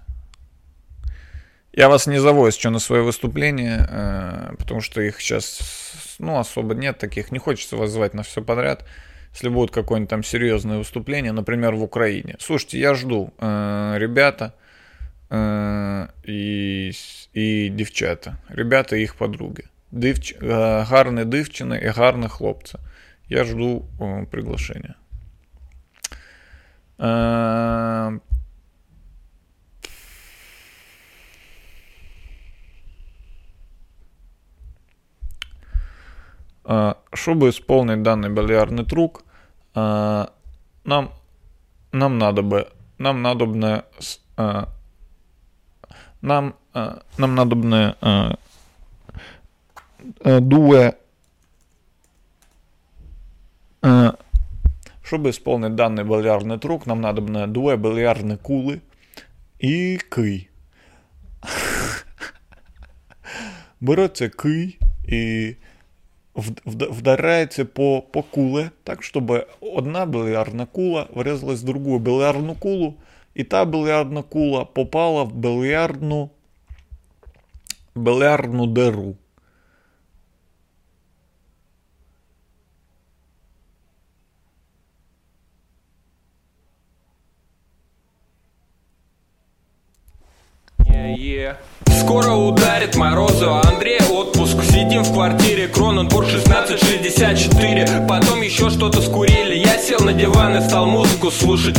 Я вас не зову еще на свое выступление, э, потому что их сейчас, ну, особо нет таких. Не хочется вас звать на все подряд. Если будет какое-нибудь там серьезное выступление, например, в Украине. Слушайте, я жду, э, ребята э, і, і дівчата. Ребята і їх подруги. Дивч... е, Гарні дівчини і гарні хлопці. Я жду о, Чтобы исполнить данный бильярдный трюк, э, нам, нам надо бы, нам надобно, с- э, нам, э, нам надобно э, э, дуе, э, чтобы исполнить данный бильярдный трюк, нам надобно дуе бильярдные кулы и кий. Береться кий і вд- вд- вдаряється по, по куле, так, щоб одна бильярдна кула врезалась в другу бильярдну кулу, і та бильярдна кула попала в бильярдну, бильярдну диру. Е-е. Скоро ударит морозу, а Андрей отпуск. Сидим в квартире, Кроненбург 1664 Потом еще что-то скурили. Я сел на диван и стал музыку слушать